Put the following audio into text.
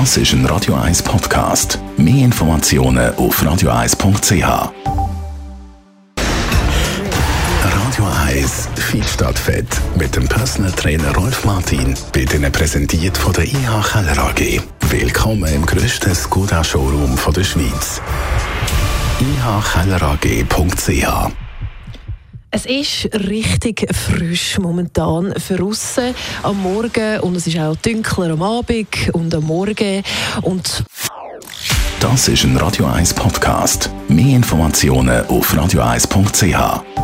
Das ist ein Radio 1 Podcast. Mehr Informationen auf radio1.ch. Radio 1 Feedstadtfett mit dem Personal Trainer Rolf Martin wird Ihnen präsentiert von der IH Keller AG. Willkommen im grössten Skoda-Showroom der Schweiz. ihkellerag.ch es ist richtig frisch momentan für aussen am Morgen und es ist auch dunkler am Abend und am Morgen und das ist ein Radio 1 Podcast. Mehr Informationen auf radio1.ch.